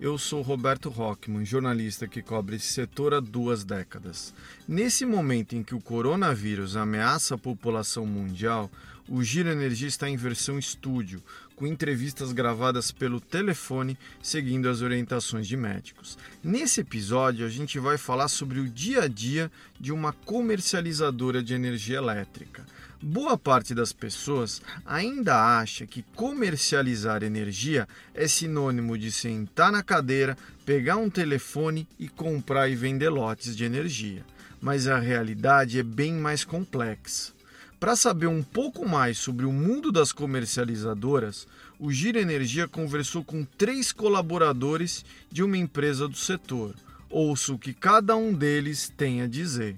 Eu sou Roberto Rockman, jornalista que cobre esse setor há duas décadas. Nesse momento em que o coronavírus ameaça a população mundial, o Giro Energia está em versão estúdio, com entrevistas gravadas pelo telefone, seguindo as orientações de médicos. Nesse episódio, a gente vai falar sobre o dia a dia de uma comercializadora de energia elétrica. Boa parte das pessoas ainda acha que comercializar energia é sinônimo de sentar na cadeira, pegar um telefone e comprar e vender lotes de energia. Mas a realidade é bem mais complexa. Para saber um pouco mais sobre o mundo das comercializadoras, o Gira Energia conversou com três colaboradores de uma empresa do setor. Ouça o que cada um deles tem a dizer.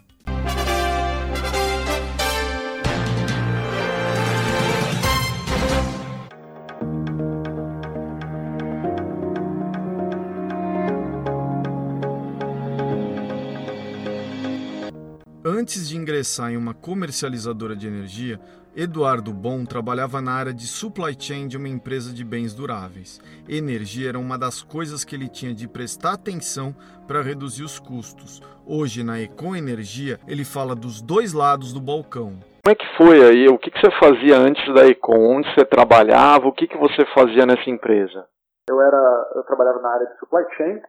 Antes de ingressar em uma comercializadora de energia, Eduardo Bom trabalhava na área de supply chain de uma empresa de bens duráveis. Energia era uma das coisas que ele tinha de prestar atenção para reduzir os custos. Hoje, na Econ Energia, ele fala dos dois lados do balcão. Como é que foi aí? O que, você fazia antes da Econ? Onde você trabalhava? O que, que você fazia nessa empresa? Eu era, eu trabalhava na área de supply chain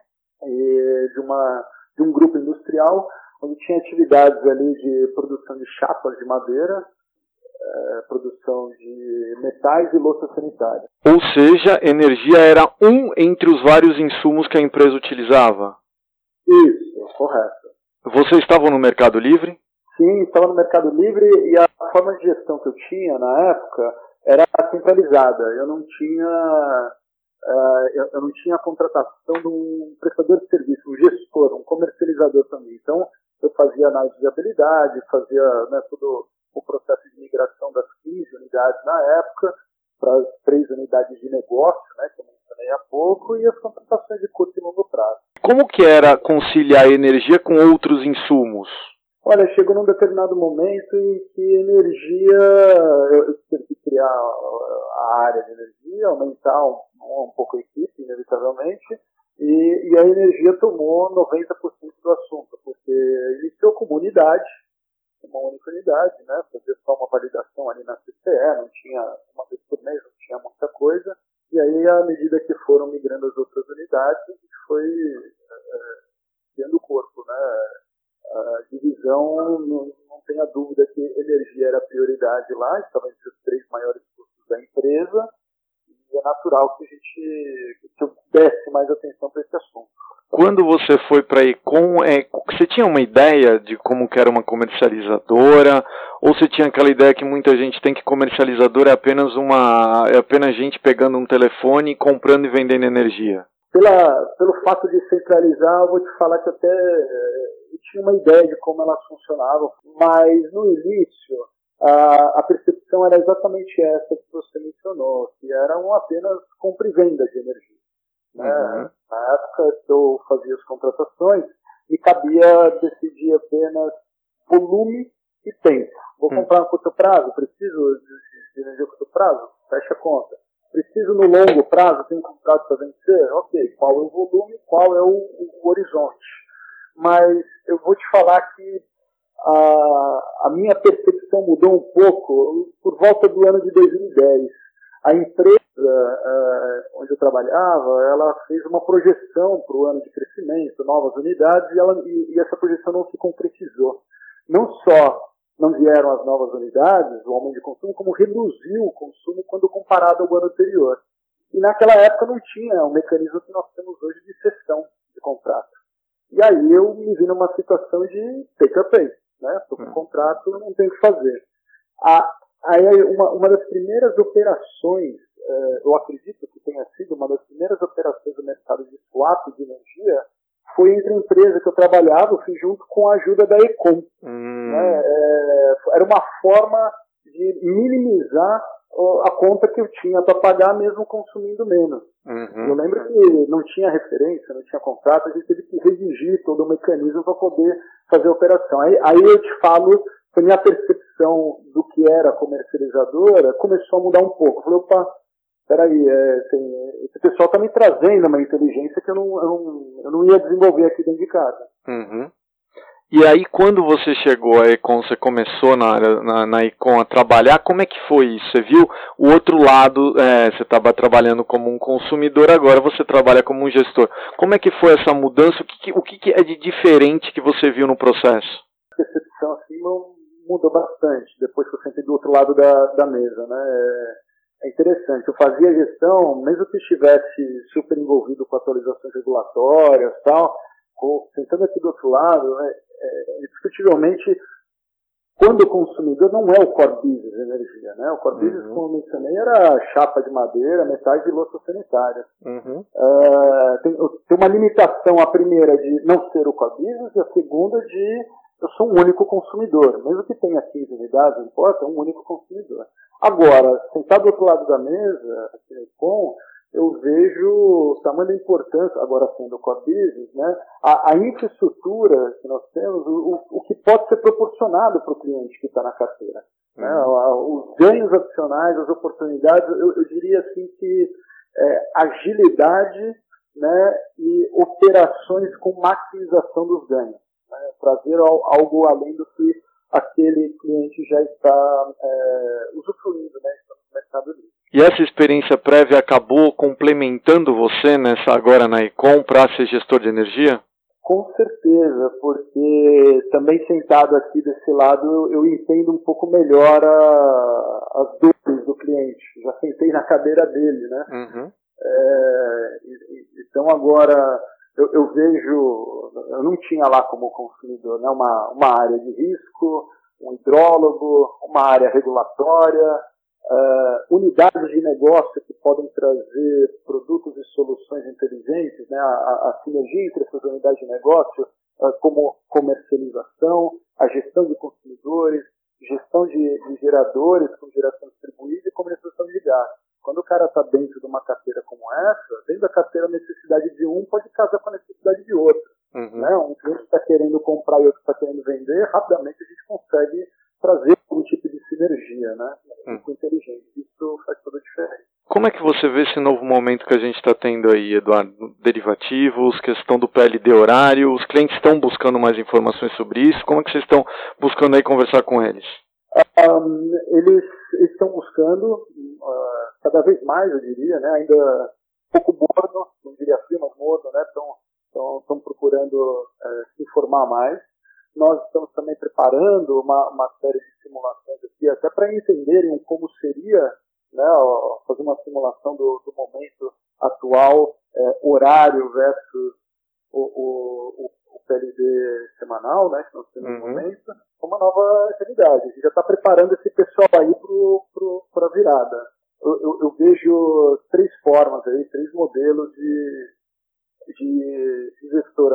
e de uma de um grupo industrial onde tinha atividades ali de produção de chapas de madeira, é, produção de metais e louça sanitária. Ou seja, energia era um entre os vários insumos que a empresa utilizava? Isso, correto. Você estava no Mercado Livre? Sim, estava no Mercado Livre e a forma de gestão que eu tinha na época era centralizada. Eu não tinha eu, eu, não tinha a contratação de um prestador de serviço, um gestor, um comercializador também. Então, eu fazia análise de habilidade, fazia né, todo o processo de migração das 15 unidades na época para as três unidades de negócio, né, que eu mencionei há pouco, e as contratações de curto e longo prazo. Como que era conciliar energia com outros insumos? Olha, chegou num determinado momento em que energia, eu tive que criar a área de energia, aumentar um, um pouco a equipe, inevitavelmente, e, e a energia tomou 90% do assunto, porque iniciou como unidade, uma única unidade, né? Fazer só uma validação ali na CCE, não tinha, uma vez por mês, não tinha muita coisa. E aí, à medida que foram migrando as outras unidades, foi é, tendo corpo, né? A divisão, não, não tenha dúvida que energia era prioridade lá, estava entre os três maiores custos da empresa, e é natural que a gente que eu desse mais atenção para esse assunto. Quando você foi para a Econ, é, você tinha uma ideia de como que era uma comercializadora? Ou você tinha aquela ideia que muita gente tem que comercializadora é apenas uma é apenas gente pegando um telefone, comprando e vendendo energia? Pela, pelo fato de centralizar, eu vou te falar que até eh, eu tinha uma ideia de como elas funcionavam, mas no início a, a percepção era exatamente essa que você mencionou, que eram apenas compra e venda de energia. Né? Uhum. Na época que eu fazia as contratações, me cabia decidir apenas volume e tempo. Vou uhum. comprar no curto prazo? Preciso de energia curto prazo? Fecha a conta. Preciso no longo prazo? Tenho um contrato para vencer? Ok. Qual é o volume? Qual é o, o horizonte? Mas eu vou te falar que a, a minha percepção mudou um pouco por volta do ano de 2010. A empresa uh, onde eu trabalhava, ela fez uma projeção para o ano de crescimento, novas unidades, e, ela, e, e essa projeção não se concretizou. Não só não vieram as novas unidades, o aumento de consumo, como reduziu o consumo quando comparado ao ano anterior. E naquela época não tinha o mecanismo que nós temos hoje de cessão de contrato. E aí eu me vi numa situação de take or pay. Né? Estou com um contrato, não tenho o que fazer. A, aí uma, uma das primeiras operações, eh, eu acredito que tenha sido uma das primeiras operações do mercado de swap de energia, foi entre a empresa que eu trabalhava, eu fiz junto com a ajuda da Econ. Hum. Né? É, era uma forma de minimizar a conta que eu tinha para pagar mesmo consumindo menos. Uhum. Eu lembro que não tinha referência, não tinha contrato, a gente teve que redigir todo o mecanismo para poder fazer a operação. Aí, aí eu te falo a minha percepção do que era comercializadora começou a mudar um pouco. Eu falei, opa, peraí, é, assim, esse pessoal está me trazendo uma inteligência que eu não, eu não, eu não ia desenvolver aqui dentro de casa. Uhum. E aí, quando você chegou à Econ, você começou na, na, na Econ a trabalhar, como é que foi isso? Você viu o outro lado, é, você estava trabalhando como um consumidor, agora você trabalha como um gestor. Como é que foi essa mudança? O que, o que é de diferente que você viu no processo? A percepção assim, mudou bastante depois que eu sentei do outro lado da, da mesa. Né? É, é interessante. Eu fazia gestão, mesmo que estivesse super envolvido com atualizações regulatórias tal, sentando aqui do outro lado, né, é, indiscutivelmente, quando o consumidor não é o core business de energia, né? O core uhum. business, como eu mencionei, era chapa de madeira, metade de louça sanitária. Uhum. Uh, tem, tem, uma limitação, a primeira de não ser o core business, e a segunda de eu sou um único consumidor. Mesmo que tenha 15 unidades, não importa, é um único consumidor. Agora, sentado do outro lado da mesa, com eu vejo o tamanho da importância, agora sendo core business, né, a, a infraestrutura que nós temos, o, o que pode ser proporcionado para o cliente que está na carteira. Né, uhum. os ganhos adicionais, as oportunidades, eu, eu diria assim que é, agilidade né, e operações com maximização dos ganhos. Né, trazer algo além do que aquele cliente já está é, usufruindo, né, no mercado livre. E essa experiência prévia acabou complementando você nessa agora na Econ para ser gestor de energia? Com certeza, porque também sentado aqui desse lado eu, eu entendo um pouco melhor a, as dores do cliente. Já sentei na cadeira dele, né? Uhum. É, então agora eu, eu, vejo, eu não tinha lá como consumidor, né? Uma, uma área de risco, um hidrólogo, uma área regulatória, uh, unidades de negócio que podem trazer produtos e soluções inteligentes, né, a, a sinergia entre essas unidades de negócio, uh, como comercialização, a gestão de consumidores, gestão de, de geradores com geração distribuída e comercialização de gás. Quando o cara está dentro de uma carteira como essa, dentro da carteira a necessidade de um pode casar com a necessidade de outro. Uhum. Né? Um cliente está querendo comprar e outro está querendo vender, rapidamente a gente consegue trazer algum tipo de sinergia, né? Hum. inteligente. Isso faz toda a diferença. Como é que você vê esse novo momento que a gente está tendo aí, Eduardo? Derivativos, questão do PLD horário, os clientes estão buscando mais informações sobre isso? Como é que vocês estão buscando aí conversar com eles? Um, eles estão buscando uh, cada vez mais, eu diria, né? ainda um pouco morno, não diria frio, mas morno, né? Estão procurando uh, se informar mais. Nós estamos também preparando uma, uma série de simulações aqui, até para entenderem como seria né, fazer uma simulação do, do momento atual, é, horário versus o, o, o, PLD semanal, né, que nós temos uhum. no momento, uma nova realidade. A gente já está preparando esse pessoal aí para a virada. Eu, eu, eu, vejo três formas aí, três modelos de, de,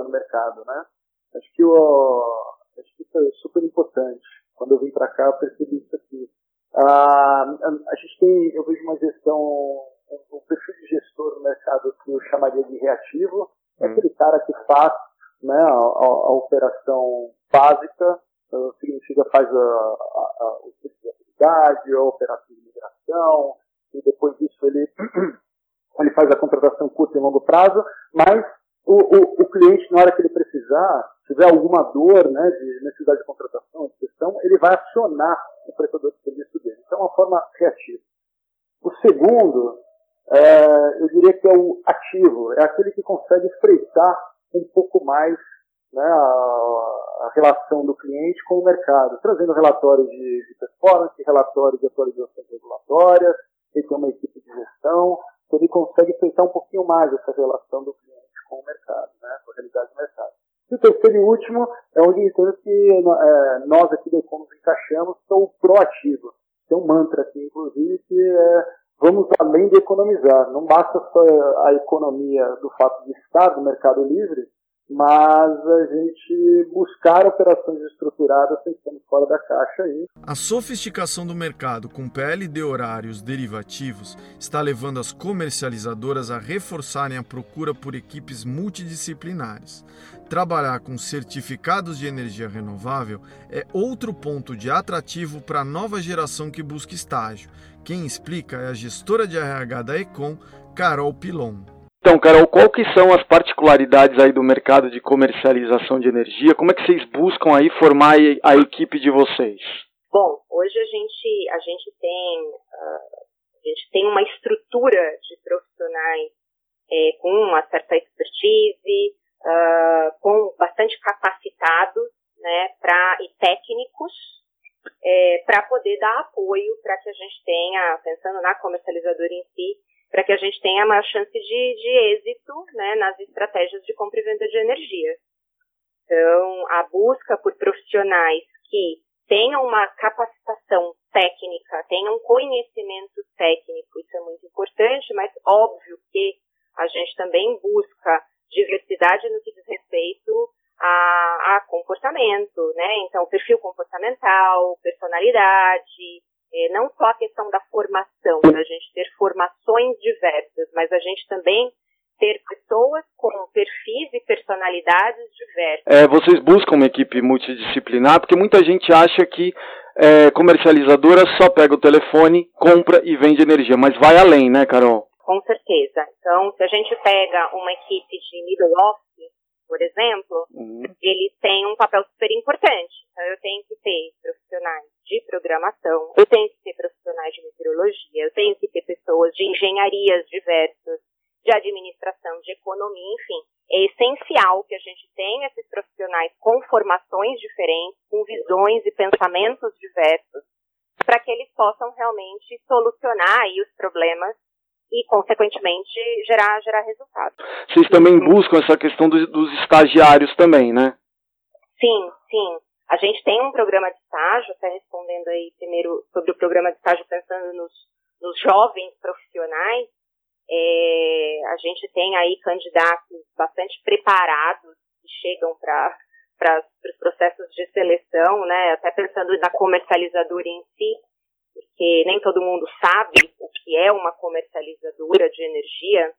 no mercado, né? Acho que, o, acho que isso é super importante. Quando eu vim para cá, eu percebi isso aqui. Ah, a gente tem, eu vejo uma gestão, um, perfil de gestor no mercado que eu chamaria de reativo. É hum. aquele cara que faz né, a, a, a operação básica, uh, significa faz a, a, o tipo de atividade, a operação de migração, e depois disso ele, ele faz a contratação curta e longo prazo, mas o, o, o, cliente, na hora que ele precisar, tiver alguma dor né, de necessidade de contratação, de gestão, ele vai acionar o prestador de serviço é uma forma criativa. O segundo, é, eu diria que é o ativo, é aquele que consegue freitar um pouco mais né, a, a, relação do cliente com o mercado, trazendo relatórios de, de performance, relatórios de atualizações regulatórias, ele tem uma equipe de gestão, então ele consegue freitar um pouquinho mais essa relação do cliente com o mercado, né, com a realidade do mercado. E o terceiro e último é onde entendo que é, nós aqui da Econ nos encaixamos, que é o proativo. Tem um mantra aqui, inclusive, que é vamos além de economizar. Não basta só a economia do fato de estar no mercado livre, mas a gente buscar operações estruturadas pensando fora da caixa aí. A sofisticação do mercado com PLD horários derivativos está levando as comercializadoras a reforçarem a procura por equipes multidisciplinares. Trabalhar com certificados de energia renovável é outro ponto de atrativo para a nova geração que busca estágio. Quem explica é a gestora de RH da Econ, Carol Pilon. Então, Carol, qual que são as particularidades aí do mercado de comercialização de energia? Como é que vocês buscam aí formar a equipe de vocês? Bom, hoje a gente, a gente tem uh, a gente tem uma estrutura de profissionais é, com uma certa expertise, uh, capacitados, né, pra, e técnicos é, para poder dar apoio para que a gente tenha, pensando na comercializadora em si, para que a gente tenha maior chance de, de êxito né, nas estratégias de compra e venda de energia. Então, a busca por profissionais que tenham uma capacitação técnica, tenham conhecimento técnico, isso é muito importante, mas óbvio que a gente também busca diversidade no que diz respeito a, a comportamento, né? Então, perfil personalidade, é, não só a questão da formação, da gente ter formações diversas, mas a gente também ter pessoas com perfis e personalidades diversas. É, vocês buscam uma equipe multidisciplinar, porque muita gente acha que é, comercializadora só pega o telefone, compra e vende energia, mas vai além, né, Carol? Com certeza. Então, se a gente pega uma equipe de middle office, por exemplo, uhum. eles têm um papel super importante. Então, eu tenho que ter profissionais de programação, eu tenho que ter profissionais de meteorologia, eu tenho que ter pessoas de engenharias diversas, de administração, de economia, enfim. É essencial que a gente tenha esses profissionais com formações diferentes, com visões e pensamentos diversos, para que eles possam realmente solucionar aí os problemas e, consequentemente, gerar, gerar resultados. Vocês também buscam essa questão dos, dos estagiários também, né? Sim, sim. A gente tem um programa de estágio, até respondendo aí primeiro sobre o programa de estágio, pensando nos, nos jovens profissionais, é, a gente tem aí candidatos bastante preparados que chegam para para os processos de seleção, né, até pensando na comercializadora em si, porque nem todo mundo sabe o que é uma comercializadora de energia.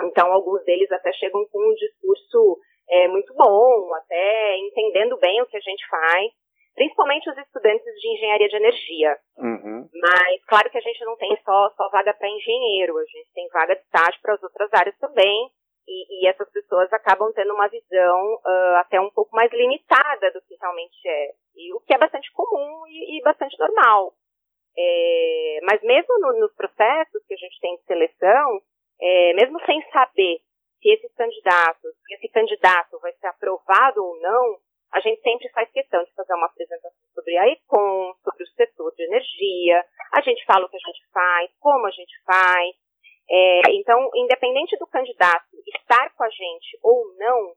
Então, alguns deles até chegam com um discurso é, muito bom, até entendendo bem o que a gente faz, principalmente os estudantes de engenharia de energia. Uhum. Mas, claro que a gente não tem só, só vaga para engenheiro, a gente tem vaga de estágio para as outras áreas também. E, e, essas pessoas acabam tendo uma visão uh, até um pouco mais limitada do que realmente é. E o que é bastante comum e, e bastante normal. É, mas mesmo no, nos processos que a gente tem de seleção, é, mesmo sem saber se esses candidatos, se esse candidato vai ser aprovado ou não, a gente sempre faz questão de fazer uma apresentação sobre a ECOM, sobre o setor de energia, a gente fala o que a gente faz, como a gente faz. É, então, independente do candidato estar com a gente ou não,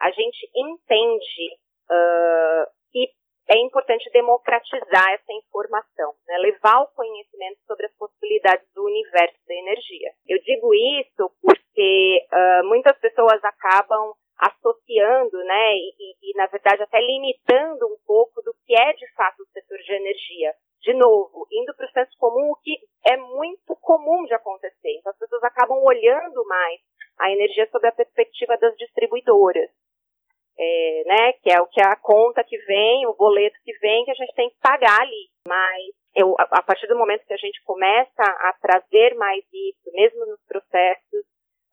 a gente entende uh, que é importante democratizar essa informação, né? levar o conhecimento sobre as possibilidades do universo da energia. Eu digo isso porque uh, muitas pessoas acabam associando, né, e, e, e, na verdade até limitando um pouco do que é de fato o setor de energia. De novo, indo para o senso comum, o que é muito comum de acontecer. Então as pessoas acabam olhando mais a energia sob a perspectiva das distribuidoras é, né, que é o que é a conta que vem, o boleto que vem, que a gente tem que pagar ali. Mas eu, a partir do momento que a gente começa a trazer mais isso, mesmo nos processos,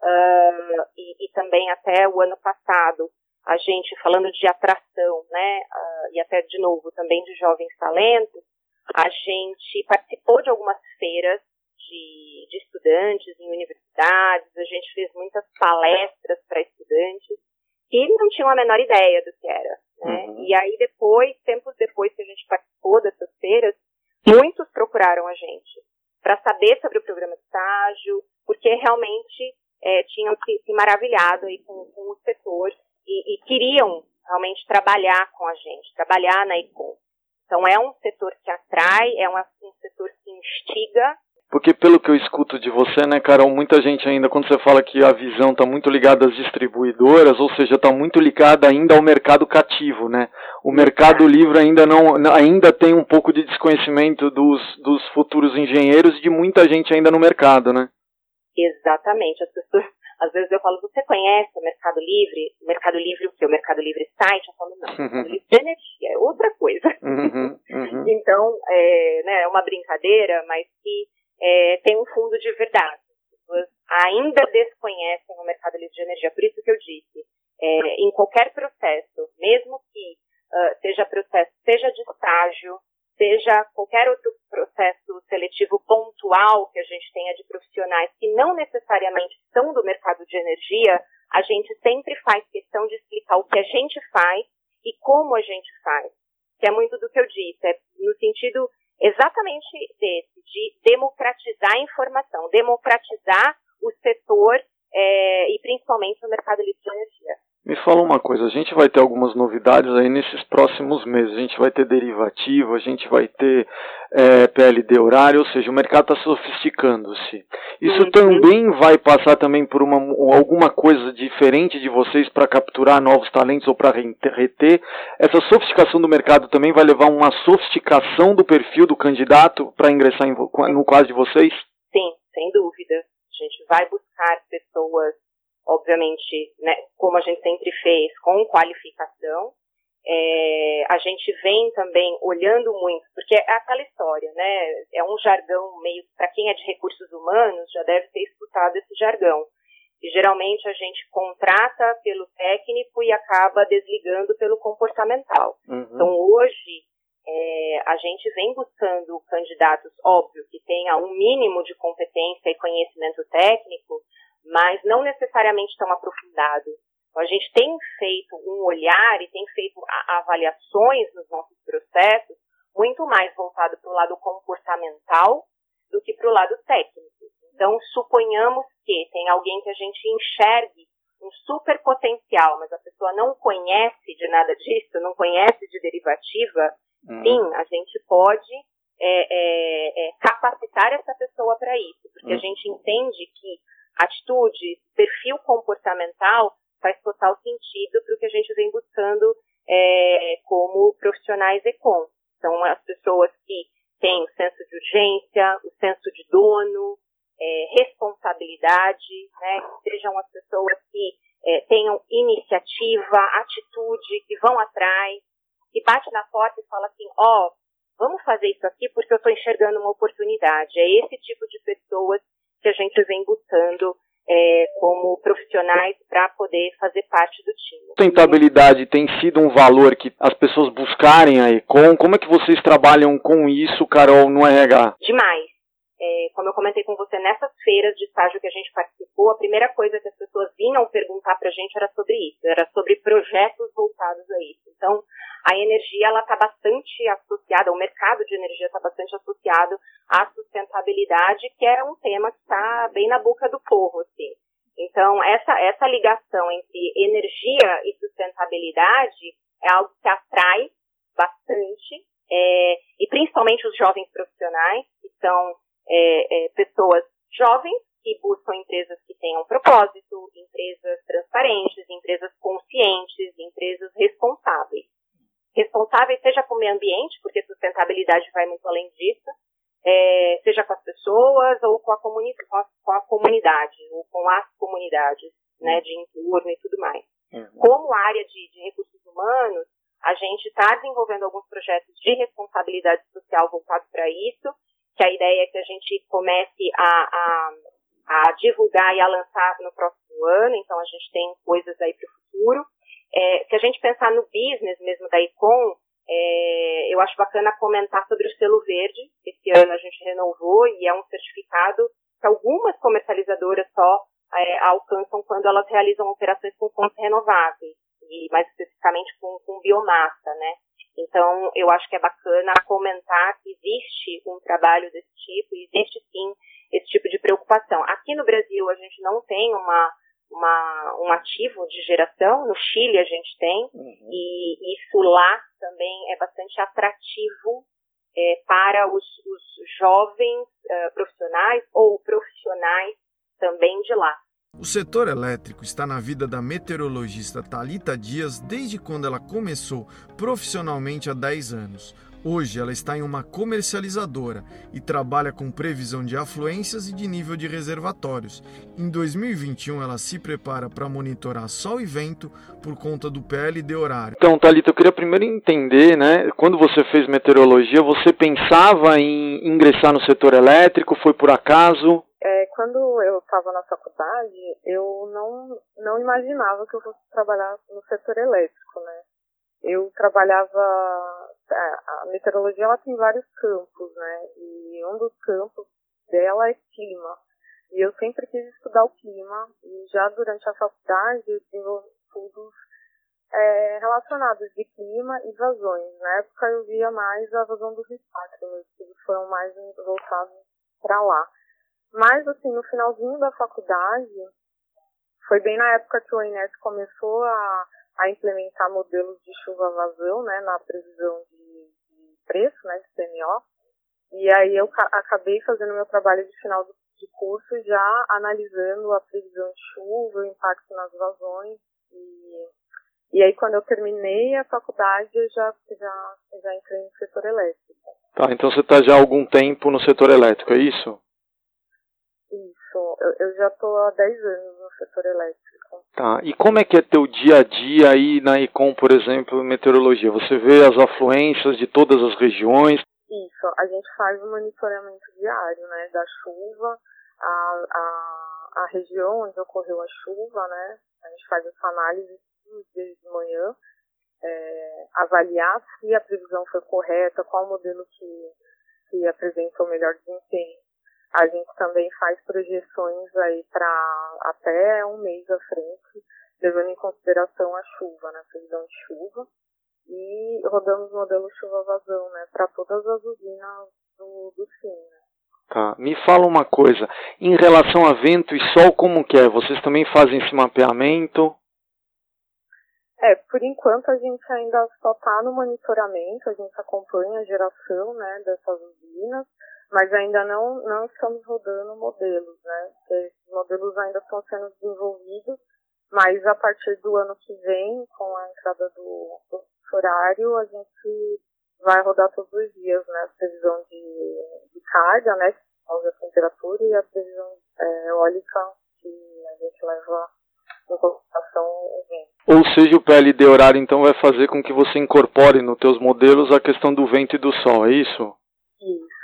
uh, e, e, também até o ano passado, a gente falando de atração, né, uh, e até de novo também de jovens talentos, a gente participou de algumas feiras de, de estudantes em universidades, a gente fez muitas palestras para estudantes, que não tinham a menor ideia do que era. Né? Uhum. E aí depois, tempos depois que a gente participou dessas feiras, muitos procuraram a gente para saber sobre o programa de estágio, porque realmente é, tinham se, se, maravilhado aí com, com o setor e, e, queriam realmente trabalhar com a gente, trabalhar na ICOM. Então é um setor que atrai, é um, um setor que instiga, Porque pelo que eu escuto de você, né, Carol, muita gente ainda, quando você fala que a visão está muito ligada às distribuidoras, ou seja, está muito ligada ainda ao mercado cativo, né? O mercado livre ainda não, ainda tem um pouco de desconhecimento dos, dos futuros engenheiros e de muita gente ainda no mercado, né? Exatamente. As pessoas, às vezes eu falo, você conhece o Mercado Livre? O Mercado Livre o quê? O Mercado Livre site? Eu falo, não, o Mercado Livre de energia, é outra coisa. Uhum, uhum. então, é né, uma brincadeira, mas é, tem um fundo de verdade. As pessoas ainda desconhecem o mercado livre de energia. Por isso que eu disse, é, em qualquer processo, mesmo que uh, seja processo, seja de estágio, seja qualquer outro processo seletivo pontual que a gente tenha de profissionais que não necessariamente são do mercado de energia, a gente sempre faz questão de explicar o que a gente faz e como a gente faz. Que é muito do que eu disse, é no sentido exatamente desse, de democratizar a informação, democratizar o setor é, e principalmente o mercado livre de energia. Me fala uma coisa, a gente vai ter algumas novidades aí nesses próximos meses. A gente vai ter derivativo, a gente vai ter é, PLD horário, ou seja, o mercado está sofisticando-se. Isso uhum. também vai passar também por uma, alguma coisa diferente de vocês para capturar novos talentos ou para reter. Essa sofisticação do mercado também vai levar a uma sofisticação do perfil do candidato para ingressar em, no caso de vocês? Sim, sem dúvida. A gente vai buscar pessoas obviamente, né, como a gente sempre fez, com qualificação. É, a gente vem também olhando muito, porque é aquela história, né? É um jargão meio, para quem é de recursos humanos, já deve ter escutado esse jargão. E geralmente a gente contrata pelo técnico e acaba desligando pelo comportamental. Uhum. Então hoje é, a gente vem buscando candidatos, óbvio, que tenha um mínimo de competência e conhecimento técnico, mas não necessariamente tão aprofundado. Então, a gente tem feito um olhar e tem feito avaliações nos nossos processos muito mais voltado para o lado comportamental do que para o lado técnico. Então, suponhamos que tem alguém que a gente enxergue um super potencial, mas a pessoa não conhece de nada disso, não conhece de derivativa, uhum. sim, a gente pode é, é, é, capacitar essa pessoa para isso, porque uhum. a gente entende que atitude, perfil comportamental faz total sentido para o que a gente vem buscando é, como profissionais ECOM. São as pessoas que têm o senso de urgência, o senso de dono, é, responsabilidade, né, sejam as pessoas que é, tenham iniciativa, atitude, que vão atrás, que bate na porta e fala assim, ó, oh, vamos fazer isso aqui porque eu estou enxergando uma oportunidade. É esse tipo de pessoas que a gente vem buscando é, como profissionais para poder fazer parte do time. Sustentabilidade tem sido um valor que as pessoas buscarem aí. Com, como é que vocês trabalham com isso, Carol, no RH? Demais. É, como eu comentei com você, nessas feiras de estágio que a gente participou, a primeira coisa que as pessoas vinham perguntar para a gente era sobre isso, era sobre projetos voltados a isso. Então, a energia ela está bastante associada, o mercado de energia está bastante associado à sustentabilidade, que é um tema que está bem na boca do povo, assim. Então, essa, essa ligação entre energia e sustentabilidade é algo que atrai bastante, é, e principalmente os jovens profissionais, que são é, é, pessoas jovens que buscam empresas que tenham propósito, empresas transparentes, empresas conscientes, empresas responsáveis responsáveis, seja com o meio ambiente, porque sustentabilidade vai muito além disso, é, seja com as pessoas ou com a, comuni com, a, com a, comunidade, ou com as comunidades, né, de entorno e tudo mais. Uhum. Como área de, de recursos humanos, a gente está desenvolvendo alguns projetos de responsabilidade social voltados para isso, que a ideia é que a gente comece a, a, a divulgar e a lançar no próximo ano, então a gente tem coisas aí para o futuro. É, se a gente pensar no business mesmo da Icon, é, eu acho bacana comentar sobre o selo verde. Esse ano a gente renovou e é um certificado que algumas comercializadoras só é, alcançam quando elas realizam operações com fontes renováveis e mais especificamente com, com biomassa, né? Então, eu acho que é bacana comentar existe um trabalho desse tipo, e existe sim esse tipo de preocupação. Aqui no Brasil, a gente não tem uma uma, um ativo de geração, no Chile a gente tem, uhum. e isso lá também é bastante atrativo é, para os, os, jovens uh, profissionais ou profissionais também de lá. O setor elétrico está na vida da meteorologista Talita Dias desde quando ela começou profissionalmente há 10 anos. Hoje ela está em uma comercializadora e trabalha com previsão de afluências e de nível de reservatórios. Em 2021 ela se prepara para monitorar sol e vento por conta do PLD horário. Então, Talita, eu queria primeiro entender, né, quando você fez meteorologia, você pensava em ingressar no setor elétrico, foi por acaso? É, quando eu estava na faculdade, eu não, não imaginava que eu fosse trabalhar no setor elétrico, né? Eu trabalhava a meteorologia ela tem vários campos, né? E um dos campos dela é clima. E eu sempre quis estudar o clima e já durante a faculdade eu desenvolvi estudos é, relacionados de clima e vazões. Na época eu via mais a vazão dos impactos, meus estudos foram mais voltados para lá. Mas assim, no finalzinho da faculdade, foi bem na época que o INES começou a a implementar modelos de chuva-vazão, né, na previsão de, de, preço, né, de CMO. E aí eu acabei fazendo meu trabalho de final de curso já analisando a previsão de chuva, o impacto nas vazões. E, e aí quando eu terminei a faculdade, eu já, já, já entrei no setor elétrico. Tá, então você está já há algum tempo no setor elétrico, é isso? Isso, eu, eu já estou há 10 anos no setor elétrico. Tá. E como é que é teu dia a dia aí na Econ, por exemplo, meteorologia? Você vê as afluências de todas as regiões? Isso, a gente faz um monitoramento diário, né, da chuva, a, a, a região onde ocorreu a chuva, né, a gente faz essa análise todos os dias de manhã, é, avaliar se a previsão foi correta, qual modelo que, que apresenta o melhor desempenho. A gente também faz projeções aí para até um mês à frente, levando em consideração a chuva, né, a previsão de chuva. E rodamos o modelo chuva-vazão, né, para todas as usinas do, do né. Tá. Me fala uma coisa, em relação a vento e sol, como que é? Vocês também fazem esse mapeamento? É, por enquanto a gente ainda só está no monitoramento, a gente acompanha a geração, né, dessas usinas, mas ainda não, não estamos rodando modelos, né? Esses modelos ainda estão sendo desenvolvidos, mas a partir do ano que vem, com a entrada do, do horário, a gente vai rodar todos os dias, né? A previsão de, de carga, né? Que a temperatura e a previsão é, eólica que a gente leva em consideração o vento. Ou seja, o PLD horário então vai fazer com que você incorpore nos teus modelos a questão do vento e do sol, é isso? Isso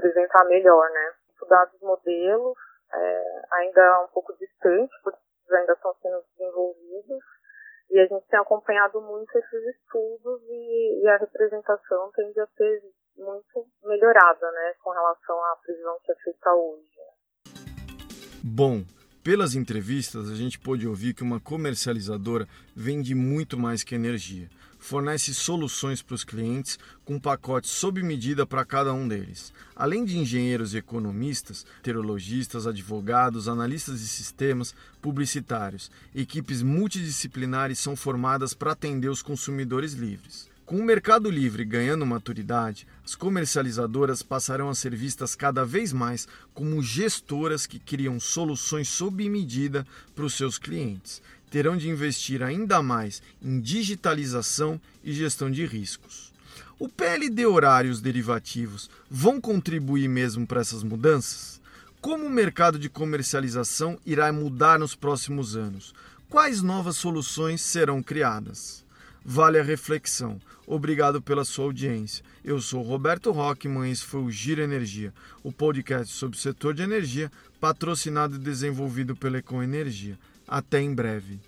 apresentar melhor, né? Estudar os modelos, é, ainda um pouco distante, porque ainda estão sendo desenvolvidos, e a gente tem acompanhado muito esses estudos e, e a representação tende a ser muito melhorada, né, com relação à previsão que é feita hoje. Bom, pelas entrevistas, a gente pôde ouvir que uma comercializadora vende muito mais que energia fornece soluções para os clientes com pacotes sob medida para cada um deles. Além de engenheiros e economistas, meteorologistas, advogados, analistas de sistemas, publicitários, equipes multidisciplinares são formadas para atender os consumidores livres. Com o mercado livre ganhando maturidade, as comercializadoras passarão a ser vistas cada vez mais como gestoras que criam soluções sob medida para os seus clientes terão de investir ainda mais em digitalização e gestão de riscos. O PLD horário e os derivativos vão contribuir mesmo para essas mudanças? Como o mercado de comercialização irá mudar nos próximos anos? Quais novas soluções serão criadas? Vale a reflexão. Obrigado pela sua audiência. Eu sou Roberto Rockman e esse foi o Giro Energia, o podcast sobre o setor de energia, patrocinado e desenvolvido pela Econ Energia. Até em breve.